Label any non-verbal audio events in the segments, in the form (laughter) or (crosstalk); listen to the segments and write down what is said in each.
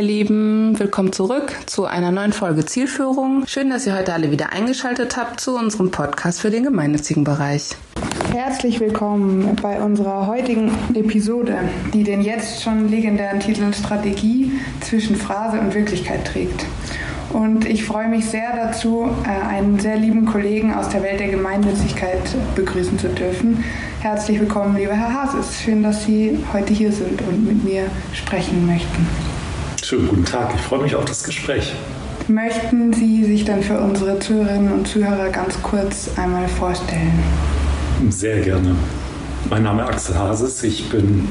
ihr Lieben, willkommen zurück zu einer neuen Folge Zielführung. Schön, dass ihr heute alle wieder eingeschaltet habt zu unserem Podcast für den gemeinnützigen Bereich. Herzlich willkommen bei unserer heutigen Episode, die den jetzt schon legendären Titel Strategie zwischen Phrase und Wirklichkeit trägt. Und ich freue mich sehr dazu, äh, einen sehr lieben Kollegen aus der Welt der Gemeinnützigkeit begrüßen zu dürfen. Herzlich willkommen, lieber Herr Haas. Es ist schön, dass Sie heute hier sind und mit mir sprechen möchten. Schönen guten Tag, ich freue mich auf das Gespräch. Möchten Sie sich dann für unsere Zuhörerinnen und Zuhörer ganz kurz einmal vorstellen? Sehr gerne. Mein Name ist Axel Hases, ich bin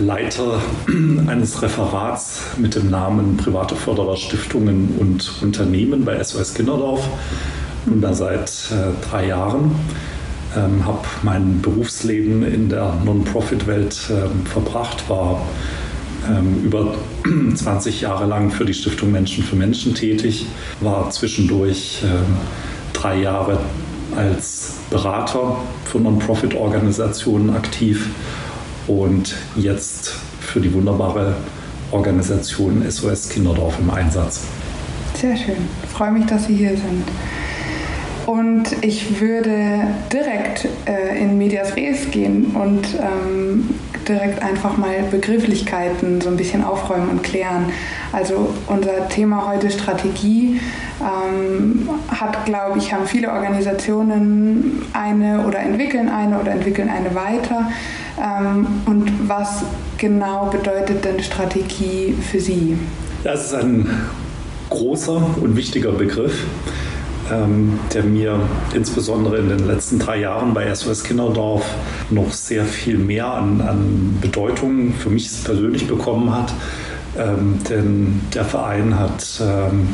Leiter (clears throat) eines Referats mit dem Namen Private Förderer Stiftungen und Unternehmen bei SOS Kinderdorf. Nun da seit äh, drei Jahren. Ähm, habe mein Berufsleben in der Non-Profit-Welt ähm, verbracht, war über (clears throat) 20 Jahre lang für die Stiftung Menschen für Menschen tätig, war zwischendurch ähm, drei Jahre als Berater für Non-Profit-Organisationen aktiv und jetzt für die wunderbare Organisation SOS Kinderdorf im Einsatz. Sehr schön. Freue mich, dass Sie hier sind. Und ich würde direkt äh, in Medias Res gehen und ähm, direkt einfach mal Begrifflichkeiten so ein bisschen aufräumen und klären. Also unser Thema heute Strategie ähm, hat, glaube ich, haben viele Organisationen eine oder entwickeln eine oder entwickeln eine weiter. Ähm, und was genau bedeutet denn Strategie für Sie? Das ist ein großer und wichtiger Begriff, ähm, der mir insbesondere in den letzten drei Jahren bei SOS Kinderdorf noch sehr viel mehr an, an Bedeutung für mich persönlich bekommen hat. Ähm, denn der Verein hat ähm,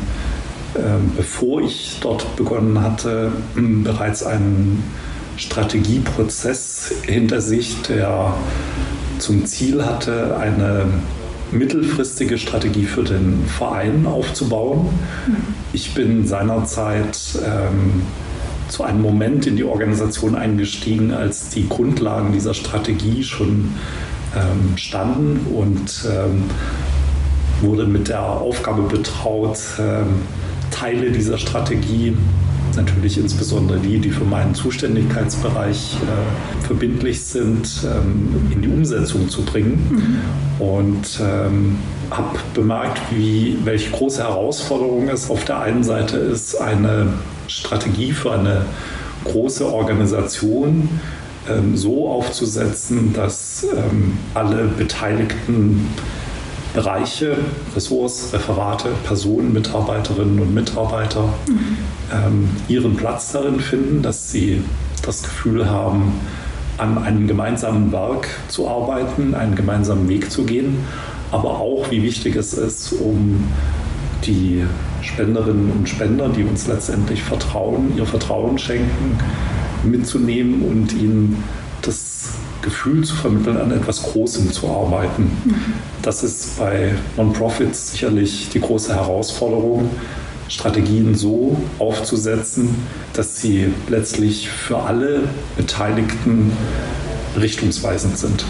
ähm bevor ich dort begonnen hatte, bereits einen Strategieprozess hinter sich, der zum Ziel hatte, eine mittelfristige Strategie für den Verein aufzubauen. Mhm. Ich bin seinerzeit ähm, zu einem Moment in die Organisation eingestiegen, als die Grundlagen dieser Strategie schon ähm, standen und ähm, wurde mit der Aufgabe betraut, ähm, Teile dieser Strategie natürlich insbesondere die, die für meinen Zuständigkeitsbereich äh, verbindlich sind, ähm, in die Umsetzung zu bringen. Mhm. Und ähm, habe bemerkt, wie, welche große Herausforderung es auf der einen Seite ist, eine Strategie für eine große Organisation ähm, so aufzusetzen, dass ähm, alle Beteiligten Bereiche, Ressorts, Referate, Personen, Mitarbeiterinnen und Mitarbeiter mhm. ähm, ihren Platz darin finden, dass sie das Gefühl haben, an einem gemeinsamen Werk zu arbeiten, einen gemeinsamen Weg zu gehen, aber auch, wie wichtig es ist, um die Spenderinnen und Spender, die uns letztendlich vertrauen, ihr Vertrauen schenken, mitzunehmen und ihnen Gefühl zu vermitteln, an etwas Großem zu arbeiten. Mhm. Das ist bei Non-Profits sicherlich die große Herausforderung, Strategien so aufzusetzen, dass sie letztlich für alle Beteiligten richtungsweisend sind.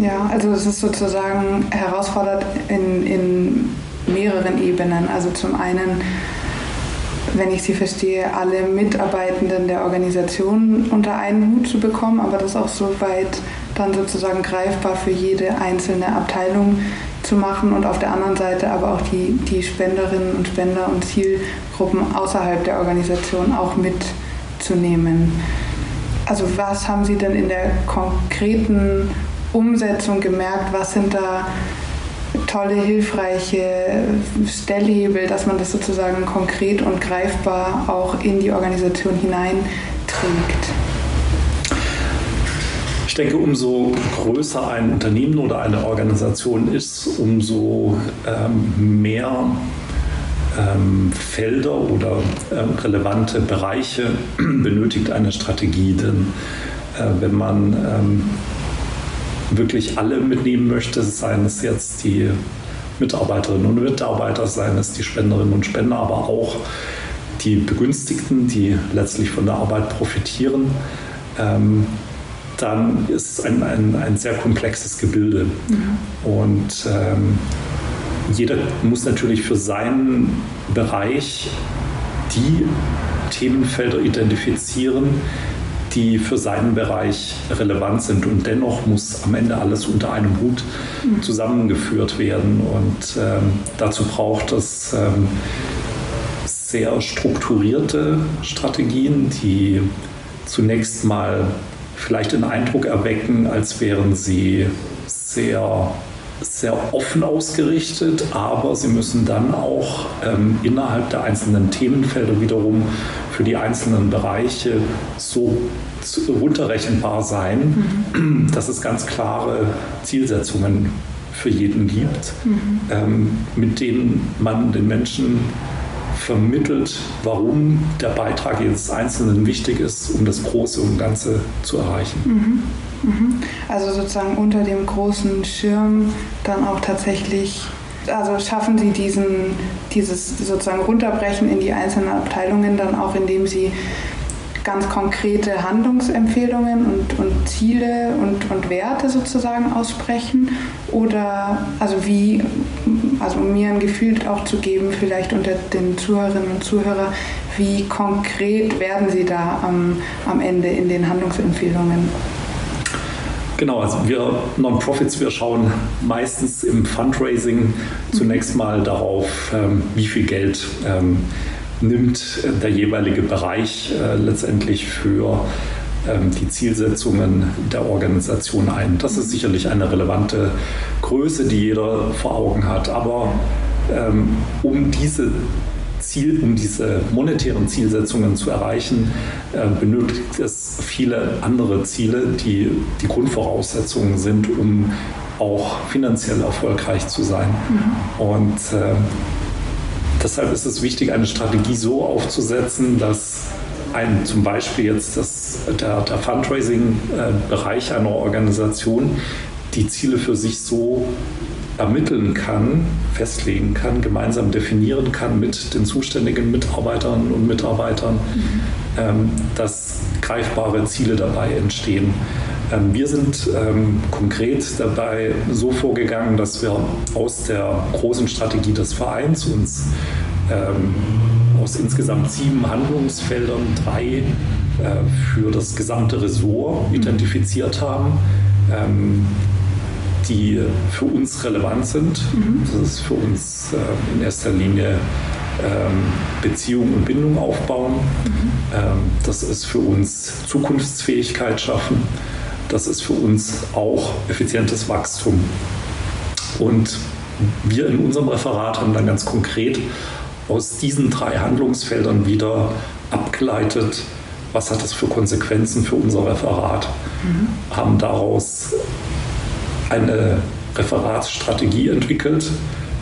Ja, also es ist sozusagen herausfordernd in, in mehreren Ebenen. Also zum einen wenn ich sie verstehe, alle Mitarbeitenden der Organisation unter einen Hut zu bekommen, aber das auch so weit dann sozusagen greifbar für jede einzelne Abteilung zu machen und auf der anderen Seite aber auch die, die Spenderinnen und Spender und Zielgruppen außerhalb der Organisation auch mitzunehmen. Also was haben Sie denn in der konkreten Umsetzung gemerkt? Was sind da tolle, hilfreiche Stellhebel, dass man das sozusagen konkret und greifbar auch in die Organisation hineinträgt. Ich denke, umso größer ein Unternehmen oder eine Organisation ist, umso ähm, mehr ähm, Felder oder ähm, relevante Bereiche (clears throat) benötigt eine Strategie. Denn äh, wenn man ähm, wirklich alle mitnehmen möchte, seien es jetzt die Mitarbeiterinnen und Mitarbeiter, seien es die Spenderinnen und Spender, aber auch die Begünstigten, die letztlich von der Arbeit profitieren, ähm, dann ist es ein, ein, ein sehr komplexes Gebilde. Mhm. Und ähm, jeder muss natürlich für seinen Bereich die Themenfelder identifizieren, die für seinen Bereich relevant sind. Und dennoch muss am Ende alles unter einem Hut mhm. zusammengeführt werden. Und ähm, dazu braucht es ähm, sehr strukturierte Strategien, die zunächst mal vielleicht den Eindruck erwecken, als wären sie sehr sehr offen ausgerichtet, aber sie müssen dann auch ähm, innerhalb der einzelnen Themenfelder wiederum für die einzelnen Bereiche so runterrechenbar sein, mhm. dass es ganz klare Zielsetzungen für jeden gibt, mhm. ähm, mit denen man den Menschen vermittelt, warum der Beitrag jedes Einzelnen wichtig ist, um das Große und Ganze zu erreichen. Mhm. Mhm. Also sozusagen unter dem großen Schirm dann auch tatsächlich, also schaffen Sie diesen, dieses sozusagen Runterbrechen in die einzelnen Abteilungen dann auch, indem Sie ganz konkrete Handlungsempfehlungen und, und Ziele und, und Werte sozusagen aussprechen? Oder also wie, also um mir ein Gefühl auch zu geben, vielleicht unter den Zuhörerinnen und Zuhörern, wie konkret werden Sie da am, am Ende in den Handlungsempfehlungen? Genau, also wir Non-Profits, wir schauen meistens im Fundraising zunächst mal darauf, ähm, wie viel Geld ähm, nimmt der jeweilige Bereich äh, letztendlich für ähm, die Zielsetzungen der Organisation ein. Das ist sicherlich eine relevante Größe, die jeder vor Augen hat. Aber um diese Ziel, um diese monetären Zielsetzungen zu erreichen, äh, benötigt es viele andere Ziele, die die Grundvoraussetzungen sind, um auch finanziell erfolgreich zu sein. Mhm. Und äh, Deshalb ist es wichtig, eine Strategie so aufzusetzen, dass ein, zum Beispiel jetzt das, der, der Fundraising-Bereich einer Organisation die Ziele für sich so ermitteln kann, festlegen kann, gemeinsam definieren kann mit den zuständigen Mitarbeiterinnen und Mitarbeitern, mhm. dass greifbare Ziele dabei entstehen. Ähm, wir sind ähm, konkret dabei so vorgegangen, dass wir aus der großen Strategie des Vereins uns ähm, aus insgesamt sieben Handlungsfeldern drei äh, für das gesamte Ressort mhm. identifiziert haben, ähm, die für uns relevant sind. Mhm. Das ist für uns äh, in erster Linie ähm, Beziehung und Bindung aufbauen. Mhm. Ähm, das ist für uns Zukunftsfähigkeit schaffen das ist für uns auch effizientes Wachstum. Und wir in unserem Referat haben dann ganz konkret aus diesen drei Handlungsfeldern wieder abgeleitet, was hat das für Konsequenzen für unser Referat, mhm. haben daraus eine Referatsstrategie entwickelt,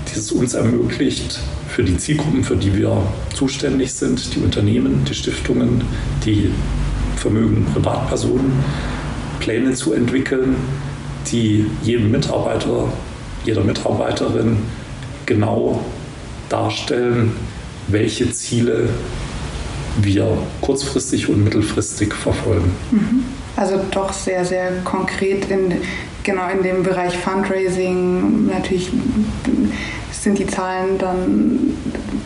die es uns ermöglicht, für die Zielgruppen, für die wir zuständig sind, die Unternehmen, die Stiftungen, die vermögenden Privatpersonen, Pläne zu entwickeln, die jedem Mitarbeiter, jeder Mitarbeiterin genau darstellen, welche Ziele wir kurzfristig und mittelfristig verfolgen. Mhm. Also doch sehr, sehr konkret in, genau in dem Bereich Fundraising. Natürlich sind die Zahlen dann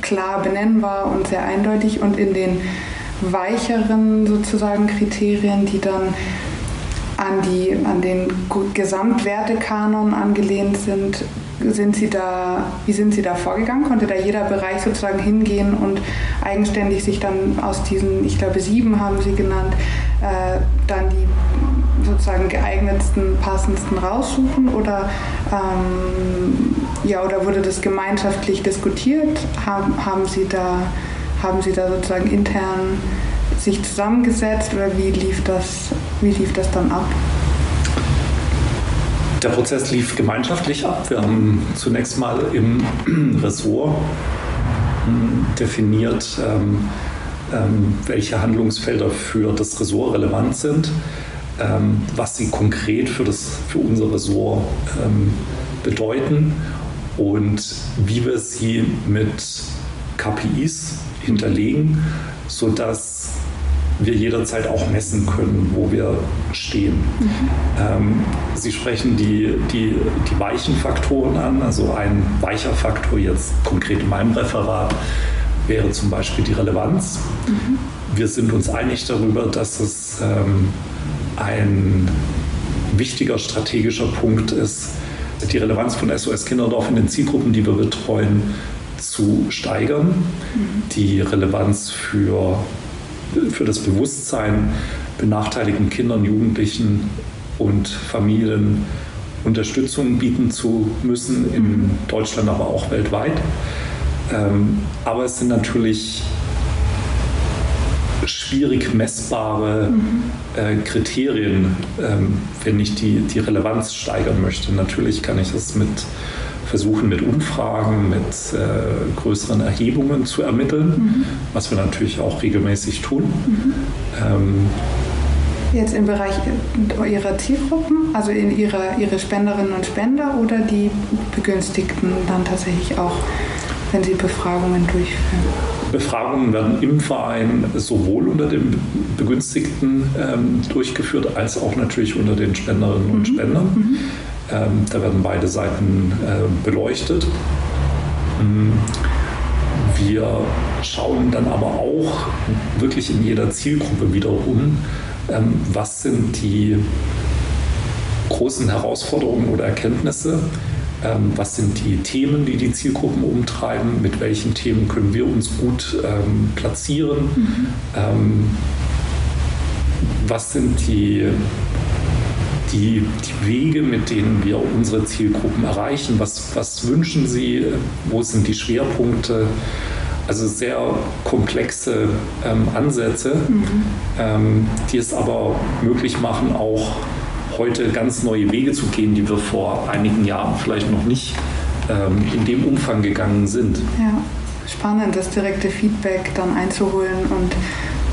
klar benennbar und sehr eindeutig und in den weicheren sozusagen Kriterien, die dann an, die, an den Gesamtwertekanon angelehnt sind, sind Sie da, wie sind Sie da vorgegangen? Konnte da jeder Bereich sozusagen hingehen und eigenständig sich dann aus diesen, ich glaube sieben haben Sie genannt, äh, dann die sozusagen geeignetsten, passendsten raussuchen oder, ähm, ja, oder wurde das gemeinschaftlich diskutiert? Haben, haben, Sie da, haben Sie da sozusagen intern sich zusammengesetzt oder wie lief das, wie lief das dann ab? Der Prozess lief gemeinschaftlich ab. Wir haben zunächst mal im (clears throat) Ressort hm, definiert, ähm, ähm, welche Handlungsfelder für das Ressort relevant sind, ähm, was sie konkret für, das, für unser Ressort bedeuten und wie wir sie mit KPIs hinterlegen, sodass wir jederzeit auch messen können, wo wir stehen. Mhm. Ähm, Sie sprechen die, die, die weichen Faktoren an. Also ein weicher Faktor jetzt konkret in meinem Referat wäre zum Beispiel die Relevanz. Mhm. Wir sind uns einig darüber, dass es ähm, ein wichtiger strategischer Punkt ist, die Relevanz von SOS Kinderdorf in den Zielgruppen, die wir betreuen, zu steigern. Mhm. Die Relevanz für für das Bewusstsein benachteiligten Kindern, Jugendlichen und Familien Unterstützung bieten zu müssen, in Deutschland, aber auch weltweit. Ähm, aber es sind natürlich schwierig messbare äh, Kriterien, ähm, wenn ich die, die Relevanz steigern möchte. Natürlich kann ich das mit versuchen mit Umfragen, mit äh, größeren Erhebungen zu ermitteln, mhm. was wir natürlich auch regelmäßig tun. Mhm. Ähm, Jetzt im Bereich Ihrer Zielgruppen, also in Ihrer, Ihre Spenderinnen und Spender oder die Begünstigten dann tatsächlich auch, wenn Sie Befragungen durchführen? Befragungen werden im Verein sowohl unter den Begünstigten ähm, durchgeführt als auch natürlich unter den Spenderinnen und mhm. Spendern. Mhm. Ähm, da werden beide Seiten äh, beleuchtet. Mm, wir schauen dann aber auch wirklich in jeder Zielgruppe wiederum, ähm, was sind die großen Herausforderungen oder Erkenntnisse, ähm, was sind die Themen, die die Zielgruppen umtreiben, mit welchen Themen können wir uns gut ähm, platzieren, mhm. ähm, was sind die die, die Wege, mit denen wir unsere Zielgruppen erreichen. Was, was wünschen Sie? Wo sind die Schwerpunkte? Also sehr komplexe ähm, Ansätze, mhm. ähm, die es aber möglich machen, auch heute ganz neue Wege zu gehen, die wir vor einigen Jahren vielleicht noch nicht ähm, in dem Umfang gegangen sind. Ja, spannend, das direkte Feedback dann einzuholen und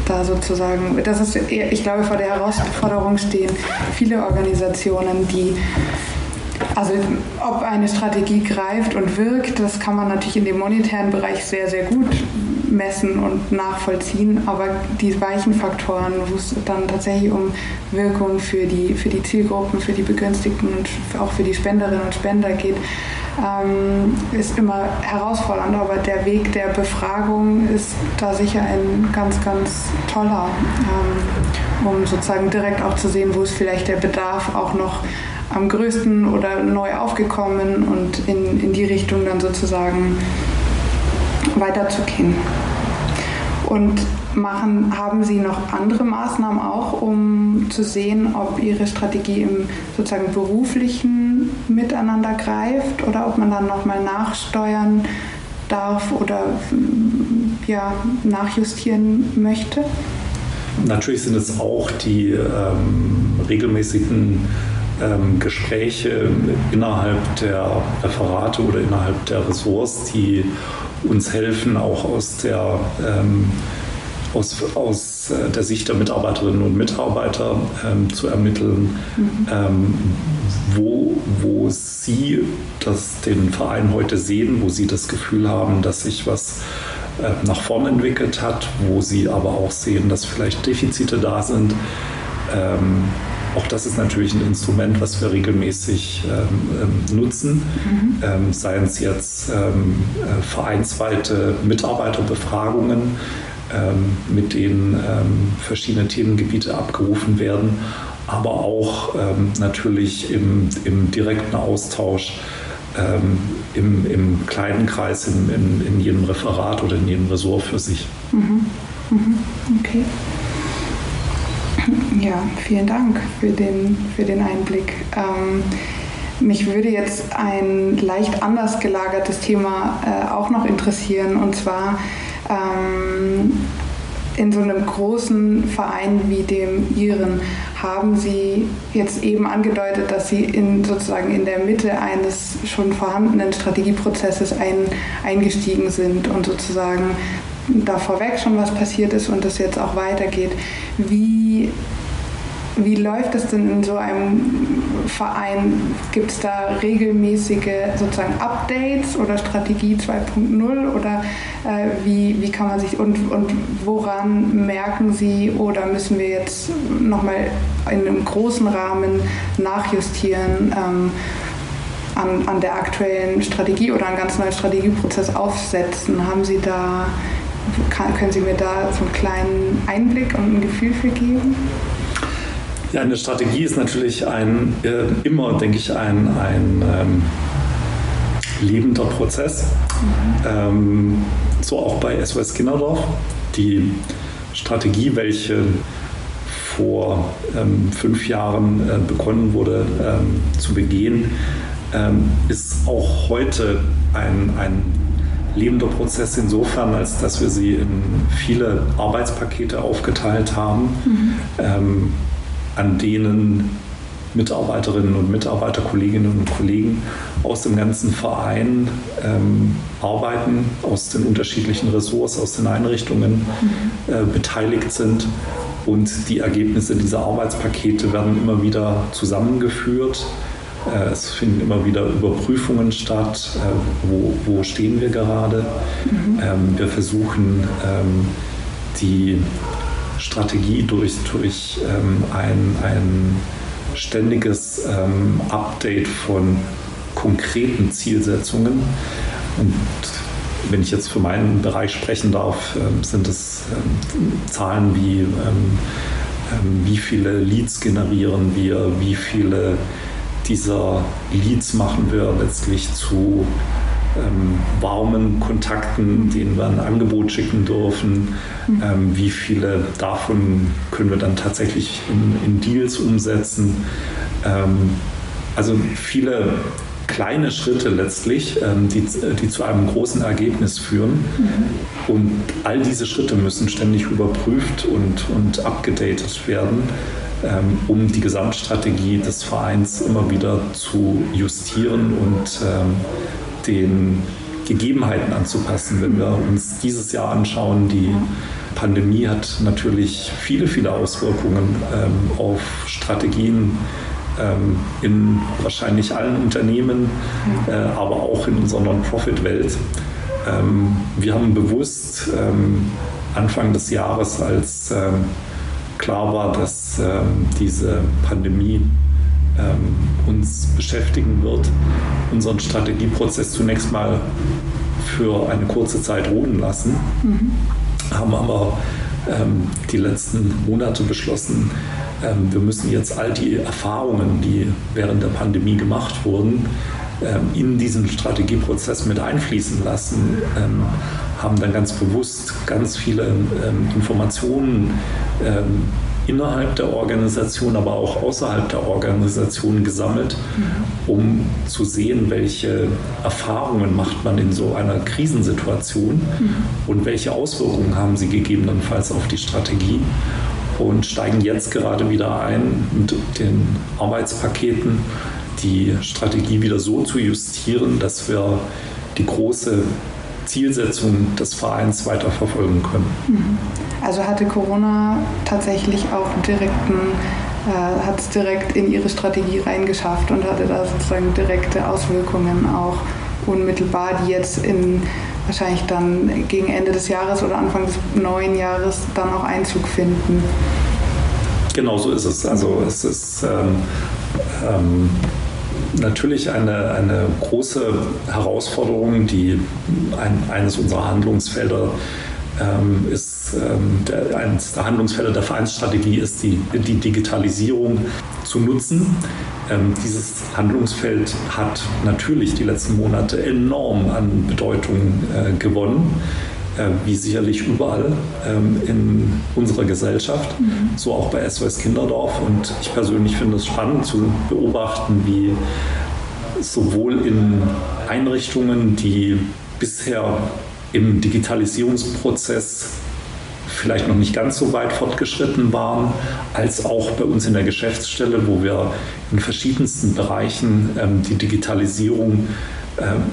da sozusagen, das ist, ich glaube, vor der Herausforderung stehen viele Organisationen, die also ob eine Strategie greift und wirkt, das kann man natürlich in dem monetären Bereich sehr, sehr gut messen und nachvollziehen, aber die weichen Faktoren, wo es dann tatsächlich um Wirkung für die, für die Zielgruppen, für die Begünstigten und auch für die Spenderinnen und Spender geht, ähm, ist immer herausfordernd, aber der Weg der Befragung ist da sicher ein ganz, ganz toller, ähm, um sozusagen direkt auch zu sehen, wo ist vielleicht der Bedarf auch noch am größten oder neu aufgekommen und in, in die Richtung dann sozusagen weiterzugehen. Und machen, haben Sie noch andere Maßnahmen auch, um zu sehen, ob Ihre Strategie im sozusagen beruflichen Miteinander greift oder ob man dann nochmal nachsteuern darf oder ja, nachjustieren möchte? Natürlich sind es auch die ähm, regelmäßigen ähm, Gespräche innerhalb der Referate oder innerhalb der Ressorts, die uns helfen, auch aus der, ähm, aus, aus äh, der Sicht der Mitarbeiterinnen und Mitarbeiter ähm, zu ermitteln, mhm. ähm, wo, wo sie das, den Verein heute sehen, wo sie das Gefühl haben, dass sich was äh, nach vorn entwickelt hat, wo sie aber auch sehen, dass vielleicht Defizite da sind. Ähm, auch das ist natürlich ein Instrument, was wir regelmäßig ähm, ähm nutzen, mhm. ähm, seien es jetzt ähm, äh, vereinsweite Mitarbeiterbefragungen, ähm, mit denen ähm, verschiedene Themengebiete abgerufen werden, aber auch natürlich im, im, direkten Austausch im, im, kleinen Kreis, in, in, in, jedem Referat oder in jedem Ressort für sich. Mhm. Mhm. Okay. Ja, vielen Dank für den, für den Einblick. Ähm, mich würde jetzt ein leicht anders gelagertes Thema äh, auch noch interessieren, und zwar ähm, in so einem großen Verein wie dem Ihren haben Sie jetzt eben angedeutet, dass Sie in, sozusagen in der Mitte eines schon vorhandenen Strategieprozesses ein, eingestiegen sind und sozusagen da vorweg schon was passiert ist und das jetzt auch weitergeht. Wie wie läuft es denn in so einem Verein? Gibt es da regelmäßige sozusagen Updates oder Strategie 2.0 oder äh, wie, wie kann man sich und, und woran merken Sie oder müssen wir jetzt nochmal in einem großen Rahmen nachjustieren? Ähm, an, an der aktuellen Strategie oder einen ganz neuen Strategieprozess aufsetzen. Haben Sie da, kann, können Sie mir da so einen kleinen Einblick und ein Gefühl für geben? Ja, eine Strategie ist natürlich ein, äh, immer, denke ich, ein, ein ähm, lebender Prozess. Mhm. Ähm, so auch bei SOS Kinderdorf. Die Strategie, welche vor ähm, fünf Jahren äh, begonnen wurde ähm, zu begehen, ähm, ist auch heute ein, ein lebender Prozess insofern, als dass wir sie in viele Arbeitspakete aufgeteilt haben. Mhm. Ähm, an denen Mitarbeiterinnen und Mitarbeiter, Kolleginnen und Kollegen aus dem ganzen Verein ähm, arbeiten, aus den unterschiedlichen Ressorts, aus den Einrichtungen äh, beteiligt sind. Und die Ergebnisse dieser Arbeitspakete werden immer wieder zusammengeführt. Äh, es finden immer wieder Überprüfungen statt. Äh, wo, wo, stehen wir gerade? Mhm. Ähm, wir versuchen, ähm, die Strategie durch, durch ähm, ein, ein ständiges ähm, Update von konkreten Zielsetzungen. Und wenn ich jetzt für meinen Bereich sprechen darf, ähm, sind es ähm, Zahlen wie, ähm, ähm, wie viele Leads generieren wir, wie viele dieser Leads machen wir letztlich zu ähm, warmen Kontakten, denen wir ein Angebot schicken dürfen. Mhm. Ähm, wie viele davon können wir dann tatsächlich in, in Deals umsetzen? Ähm, also viele kleine Schritte letztlich, ähm, die, die zu einem großen Ergebnis führen. Mhm. Und all diese Schritte müssen ständig überprüft und, und abgedatet werden, ähm, um die Gesamtstrategie des Vereins immer wieder zu justieren und ähm, den Gegebenheiten anzupassen. Wenn wir uns dieses Jahr anschauen, die Pandemie hat natürlich viele, viele Auswirkungen ähm, auf Strategien ähm, in wahrscheinlich allen Unternehmen, äh, aber auch in unserer Non-Profit-Welt. Ähm, wir haben bewusst ähm, Anfang des Jahres, als ähm, klar war, dass ähm, diese Pandemie ähm, uns beschäftigen wird, unseren Strategieprozess zunächst mal für eine kurze Zeit ruhen lassen, mhm. haben aber ähm, die letzten Monate beschlossen, ähm, wir müssen jetzt all die Erfahrungen, die während der Pandemie gemacht wurden, ähm, in diesen Strategieprozess mit einfließen lassen, ähm, haben dann ganz bewusst ganz viele ähm, Informationen innerhalb der Organisation, aber auch außerhalb der Organisation gesammelt, um zu sehen, welche Erfahrungen macht man in so einer Krisensituation und welche Auswirkungen haben sie gegebenenfalls auf die Strategie und steigen jetzt gerade wieder ein mit den Arbeitspaketen, die Strategie wieder so zu justieren, dass wir die große Zielsetzung des Vereins weiterverfolgen können. Mhm. Also hatte Corona tatsächlich auch direkten äh, hat es direkt in ihre Strategie reingeschafft und hatte da sozusagen direkte Auswirkungen auch unmittelbar, die jetzt in wahrscheinlich dann gegen Ende des Jahres oder Anfang des neuen Jahres dann auch Einzug finden. Genau so ist es. Also es ist ähm, ähm, natürlich eine, eine große Herausforderung, die ein, eines unserer Handlungsfelder ähm, ist, ähm, der, eines der Handlungsfelder der Vereinsstrategie ist, die, die Digitalisierung zu nutzen. Ähm, dieses Handlungsfeld hat natürlich die letzten Monate enorm an Bedeutung äh, gewonnen. Äh, wie sicherlich überall ähm, in unserer Gesellschaft, mhm. so auch bei SOS Kinderdorf. Und ich persönlich finde es spannend zu beobachten, wie sowohl in Einrichtungen, die bisher im Digitalisierungsprozess vielleicht noch nicht ganz so weit fortgeschritten waren, als auch bei uns in der Geschäftsstelle, wo wir in verschiedensten Bereichen ähm, die Digitalisierung ähm,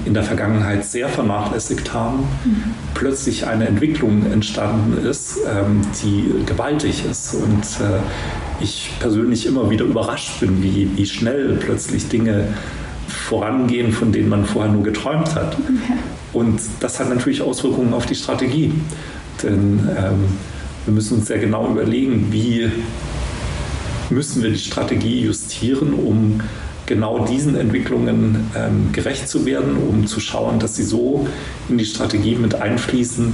in der Vergangenheit sehr vernachlässigt haben, mhm. plötzlich eine Entwicklung entstanden ist, ähm, die gewaltig ist. Und äh, ich persönlich immer wieder überrascht bin, wie, wie schnell plötzlich Dinge vorangehen, von denen man vorher nur geträumt hat. Und das hat natürlich Auswirkungen auf die Strategie. Denn ähm, wir müssen uns sehr genau überlegen, wie müssen wir die Strategie justieren, um genau diesen Entwicklungen ähm, gerecht zu werden, um zu schauen, dass sie so in die Strategie mit einfließen,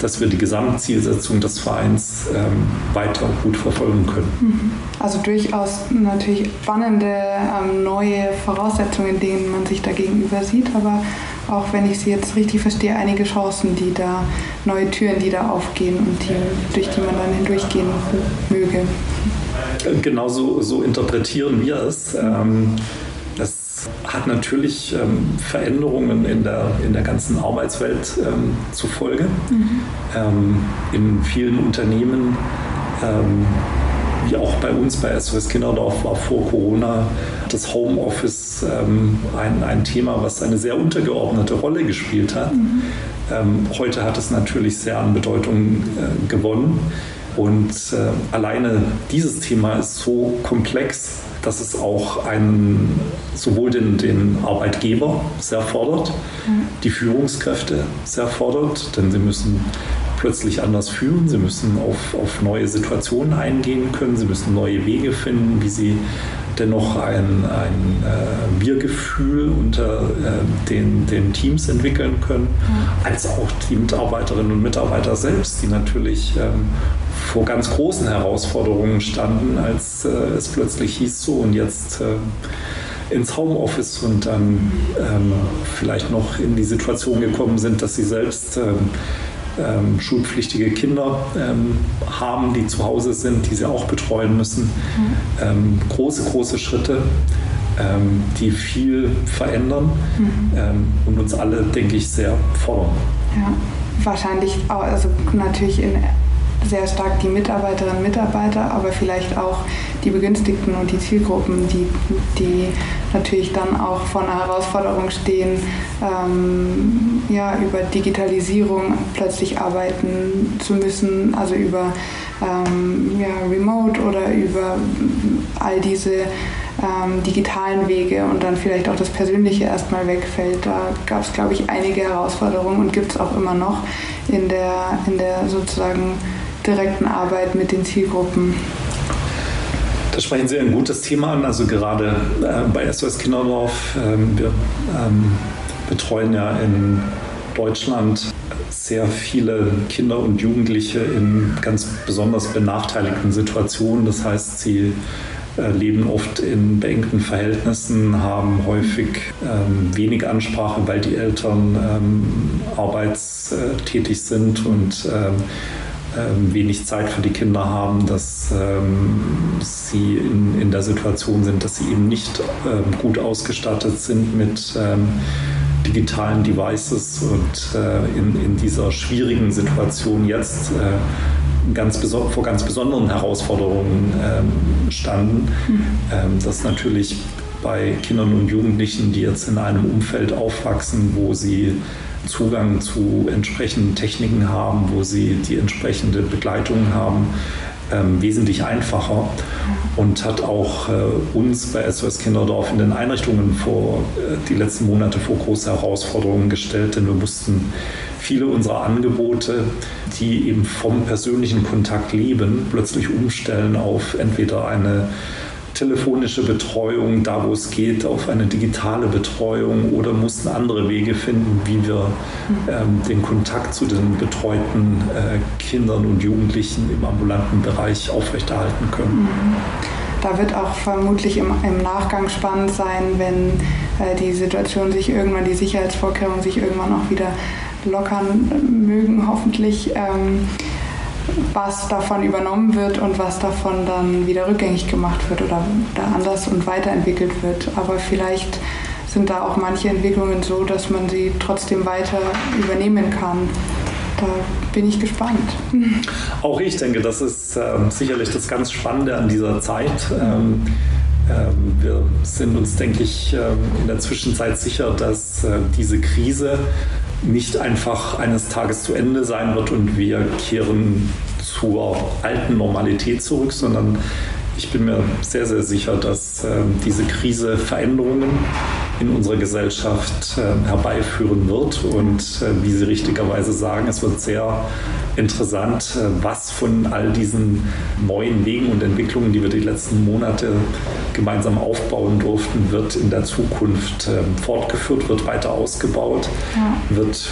dass wir die Gesamtzielsetzung des Vereins ähm, weiter gut verfolgen können. Mhm. Also durchaus natürlich spannende ähm, neue Voraussetzungen, denen man sich da gegenüber sieht, aber auch wenn ich sie jetzt richtig verstehe, einige Chancen, die da, neue Türen, die da aufgehen und die, durch die man dann hindurchgehen möge. Genauso so interpretieren wir es. Ähm, das hat natürlich ähm, Veränderungen in der, in der ganzen Arbeitswelt ähm, zur Folge. Mhm. in vielen Unternehmen wie auch bei uns bei SOS Kinderdorf war vor Corona das Homeoffice ähm, ein, ein Thema, was eine sehr untergeordnete Rolle gespielt hat. Mhm. Ähm, heute hat es natürlich sehr an Bedeutung äh, gewonnen. Und äh, alleine dieses Thema ist so komplex, dass es auch einen, sowohl den, den Arbeitgeber sehr fordert, mhm. die Führungskräfte sehr fordert, denn sie müssen plötzlich anders führen, sie müssen auf, auf neue Situationen eingehen können, sie müssen neue Wege finden, wie sie dennoch ein, ein äh, Wir-Gefühl unter äh, den, den Teams entwickeln können, mhm. als auch die Mitarbeiterinnen und Mitarbeiter selbst, die natürlich ähm, vor ganz großen Herausforderungen standen, als äh, es plötzlich hieß so und jetzt äh, ins Homeoffice und dann ähm, vielleicht noch in die Situation gekommen sind, dass sie selbst ähm, schulpflichtige Kinder ähm, haben, die zu Hause sind, die sie auch betreuen müssen. Mhm. Ähm, große, große Schritte, ähm, die viel verändern mhm. Ähm, und uns alle, denke ich, sehr fordern. Ja, wahrscheinlich, auch, also natürlich in sehr stark die Mitarbeiterinnen und Mitarbeiter, aber vielleicht auch die Begünstigten und die Zielgruppen, die, die natürlich dann auch vor einer Herausforderung stehen, ähm, ja, über Digitalisierung plötzlich arbeiten zu müssen, also über ähm, ja, Remote oder über all diese ähm, digitalen Wege und dann vielleicht auch das Persönliche erstmal wegfällt. Da gab es, glaube ich, einige Herausforderungen und gibt es auch immer noch in der, in der sozusagen direkten Arbeit mit den Zielgruppen. Da sprechen Sie ein gutes Thema an. Also gerade äh, bei SOS Kinderdorf, äh, wir ähm, betreuen ja in Deutschland sehr viele Kinder und Jugendliche in ganz besonders benachteiligten Situationen. Das heißt, sie äh, leben oft in beengten Verhältnissen, haben häufig ähm, wenig Ansprache, weil die Eltern ähm, arbeitstätig sind und ähm, ähm, wenig Zeit für die Kinder haben, dass ähm, sie in, in der Situation sind, dass sie eben nicht ähm, gut ausgestattet sind mit ähm, digitalen Devices und äh, in, in dieser schwierigen Situation jetzt äh, ganz vor ganz besonderen Herausforderungen ähm, standen, mhm. Ähm, das natürlich bei Kindern und Jugendlichen, die jetzt in einem Umfeld aufwachsen, wo sie Zugang zu entsprechenden Techniken haben, wo sie die entsprechende Begleitung haben, ähm, wesentlich einfacher und hat auch äh, uns bei SOS Kinderdorf in den Einrichtungen vor äh, die letzten Monate vor große Herausforderungen gestellt, denn wir mussten viele unserer Angebote, die eben vom persönlichen Kontakt leben, plötzlich umstellen auf entweder eine telefonische Betreuung, da wo es geht, auf eine digitale Betreuung oder mussten andere Wege finden, wie wir ähm, den Kontakt zu den betreuten äh, Kindern und Jugendlichen im ambulanten Bereich aufrechterhalten können. Mhm. Da wird auch vermutlich im, im Nachgang spannend sein, wenn äh, die Situation sich irgendwann, die Sicherheitsvorkehrungen sich irgendwann auch wieder lockern mögen, hoffentlich. Ähm, was davon übernommen wird und was davon dann wieder rückgängig gemacht wird oder, oder anders und weiterentwickelt wird. Aber vielleicht sind da auch manche Entwicklungen so, dass man sie trotzdem weiter übernehmen kann. Da bin ich gespannt. (laughs) Auch ich denke, das ist äh, sicherlich das ganz Spannende an dieser Zeit. Ähm, Ähm, wir sind uns, denke ich, ähm, in der Zwischenzeit sicher, dass äh, diese Krise nicht einfach eines Tages zu Ende sein wird und wir kehren zur alten Normalität zurück, sondern ich bin mir sehr, sehr sicher, dass ähm, diese Krise Veränderungen in unserer Gesellschaft äh, herbeiführen wird. Und äh, wie Sie richtigerweise sagen, es wird sehr interessant, äh, was von all diesen neuen Wegen und Entwicklungen, die wir die letzten Monate gemeinsam aufbauen durften, wird in der Zukunft fortgeführt, wird weiter ausgebaut, ja. wird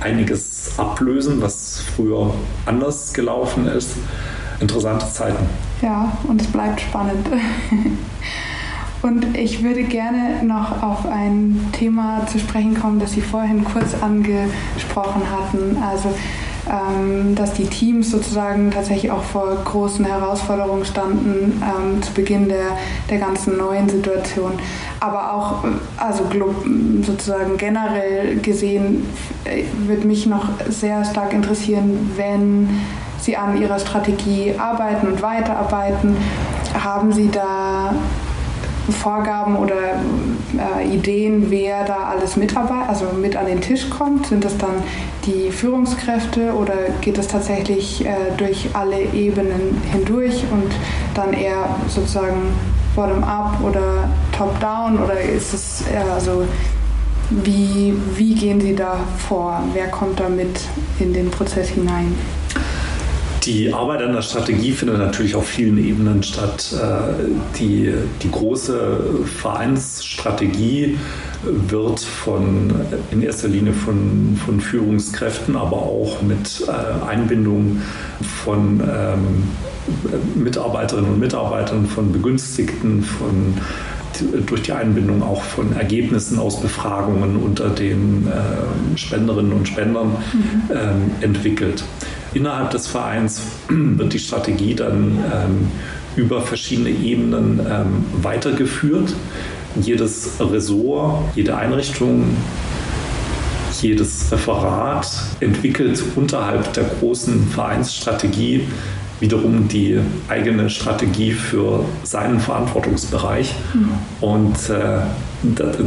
einiges ablösen, was früher anders gelaufen ist. Interessante Zeiten. Ja, und es bleibt spannend. (laughs) Und ich würde gerne noch auf ein Thema zu sprechen kommen, das Sie vorhin kurz angesprochen hatten. Also, ähm, dass die Teams sozusagen tatsächlich auch vor großen Herausforderungen standen ähm, zu Beginn der, der ganzen neuen Situation. Aber auch, also sozusagen generell gesehen, äh, würde mich noch sehr stark interessieren, wenn Sie an Ihrer Strategie arbeiten und weiterarbeiten. Haben Sie da Vorgaben oder äh, Ideen, wer da alles mitarbeitet, also mit an den Tisch kommt? Sind das dann die Führungskräfte oder geht es tatsächlich äh, durch alle Ebenen hindurch und dann eher sozusagen bottom-up oder top-down oder ist es eher so, wie, wie gehen Sie da vor? Wer kommt da mit in den Prozess hinein? Die Arbeit an der Strategie findet natürlich auf vielen Ebenen statt. Äh, die, die große Vereinsstrategie wird von, in erster Linie von, von Führungskräften, aber auch mit äh, Einbindung von ähm, Mitarbeiterinnen und Mitarbeitern, von Begünstigten, von durch die Einbindung auch von Ergebnissen aus Befragungen unter den äh, Spenderinnen und Spendern mhm. ähm, entwickelt. Innerhalb des Vereins (clears throat) wird die Strategie dann ähm, über verschiedene Ebenen ähm, weitergeführt. Jedes Ressort, jede Einrichtung, jedes Referat entwickelt unterhalb der großen Vereinsstrategie wiederum die eigene Strategie für seinen Verantwortungsbereich. Mhm. Und äh,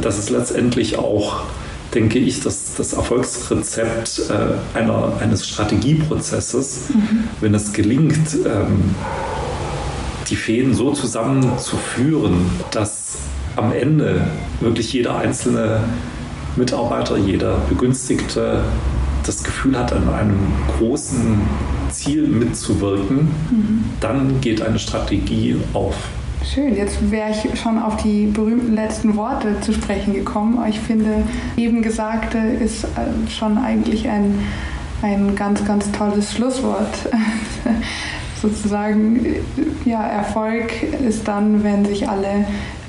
das ist letztendlich auch denke ich, dass das Erfolgsrezept äh, einer, eines Strategieprozesses, mhm. wenn es gelingt, ähm, die Fäden so zusammenzuführen, dass am Ende wirklich jeder einzelne Mitarbeiter, jeder Begünstigte das Gefühl hat, an einem großen Ziel mitzuwirken, mhm. dann geht eine Strategie auf. Schön, jetzt wäre ich schon auf die berühmten letzten Worte zu sprechen gekommen. Ich finde, eben Gesagte ist äh, schon eigentlich ein, ein ganz, ganz tolles Schlusswort. (laughs) Sozusagen, ja, Erfolg ist dann, wenn sich alle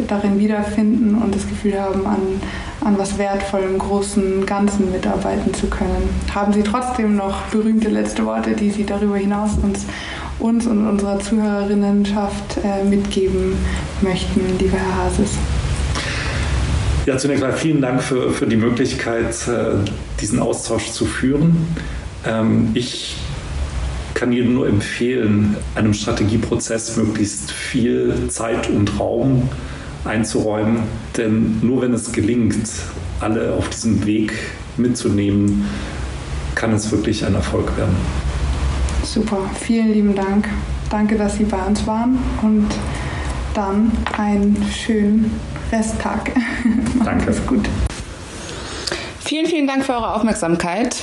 darin wiederfinden und das Gefühl haben, an, an was Wertvollem, großen Ganzen mitarbeiten zu können. Haben Sie trotzdem noch berühmte letzte Worte, die Sie darüber hinaus uns uns und unserer Zuhörerinnenschaft äh, mitgeben möchten, lieber Herr Hases? Ja, zunächst mal vielen Dank für, für die Möglichkeit, äh, diesen Austausch zu führen. Ähm, ich kann jedem nur empfehlen, einem Strategieprozess möglichst viel Zeit und Raum einzuräumen, denn nur wenn es gelingt, alle auf diesem Weg mitzunehmen, kann es wirklich ein Erfolg werden. Super, vielen lieben Dank. Danke, dass Sie bei uns waren und dann einen schönen Resttag. (laughs) Danke. Es gut. Vielen, vielen Dank für eure Aufmerksamkeit.